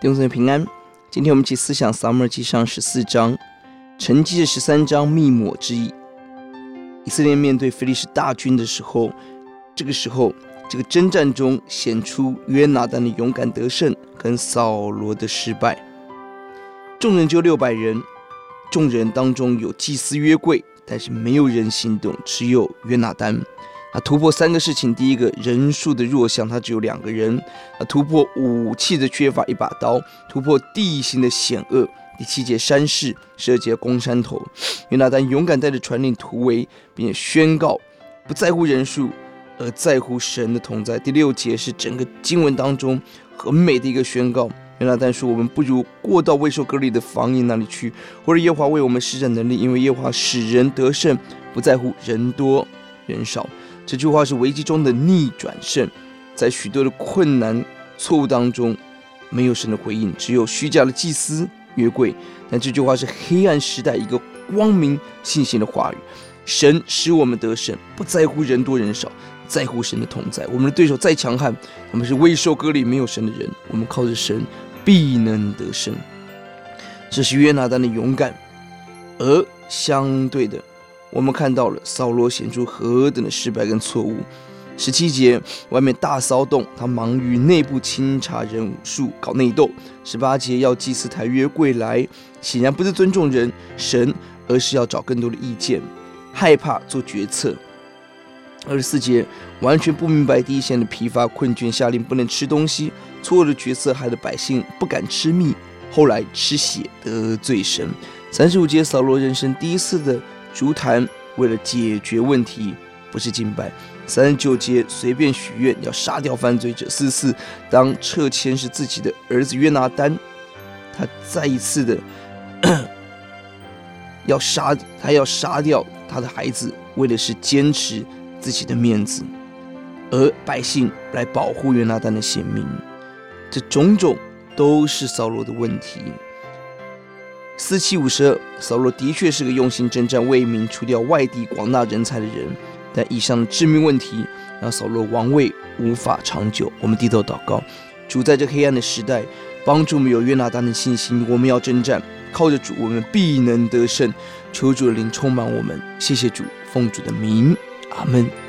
弟兄姊妹平安，今天我们一起思想撒母耳记上十四章，承继着十三章密抹之意。以色列面对非利士大军的时候，这个时候，这个征战中显出约拿单的勇敢得胜，跟扫罗的失败。众人就六百人，众人当中有祭司约柜，但是没有人行动，只有约拿单。啊，突破三个事情，第一个人数的弱项，他只有两个人；啊，突破武器的缺乏，一把刀；突破地形的险恶，第七节山势，十二节攻山头。约拿单勇敢带着传令突围，并且宣告不在乎人数，而在乎神的同在。第六节是整个经文当中很美的一个宣告。约拿单说：“我们不如过到未受隔离的房营那里去，或者耶华为我们施展能力，因为耶华使人得胜，不在乎人多人少。”这句话是危机中的逆转胜，在许多的困难错误当中，没有神的回应，只有虚假的祭司约柜。但这句话是黑暗时代一个光明信心的话语。神使我们得胜，不在乎人多人少，在乎神的同在。我们的对手再强悍，他们是未受割礼没有神的人，我们靠着神必能得胜。这是约拿单的勇敢，而相对的。我们看到了扫罗显出何等的失败跟错误。十七节，外面大骚动，他忙于内部清查人数，搞内斗。十八节，要祭祀台约柜来，显然不是尊重人神，而是要找更多的意见，害怕做决策。二十四节，完全不明白第一线的疲乏困倦，下令不能吃东西，错误的决策害得百姓不敢吃蜜，后来吃血得罪神。三十五节，扫罗人生第一次的。筑坛为了解决问题，不是敬拜。三十九节随便许愿要杀掉犯罪者。四四当撤签是自己的儿子约拿单，他再一次的 要杀，他要杀掉他的孩子，为的是坚持自己的面子，而百姓来保护约拿单的性命。这种种都是扫罗的问题。四七五十二，扫罗的确是个用心征战、为民除掉外地广大人才的人，但以上的致命问题让扫罗王位无法长久。我们低头祷告，主在这黑暗的时代，帮助我们有约拿单的信心。我们要征战，靠着主，我们必能得胜。求主的灵充满我们。谢谢主，奉主的名，阿门。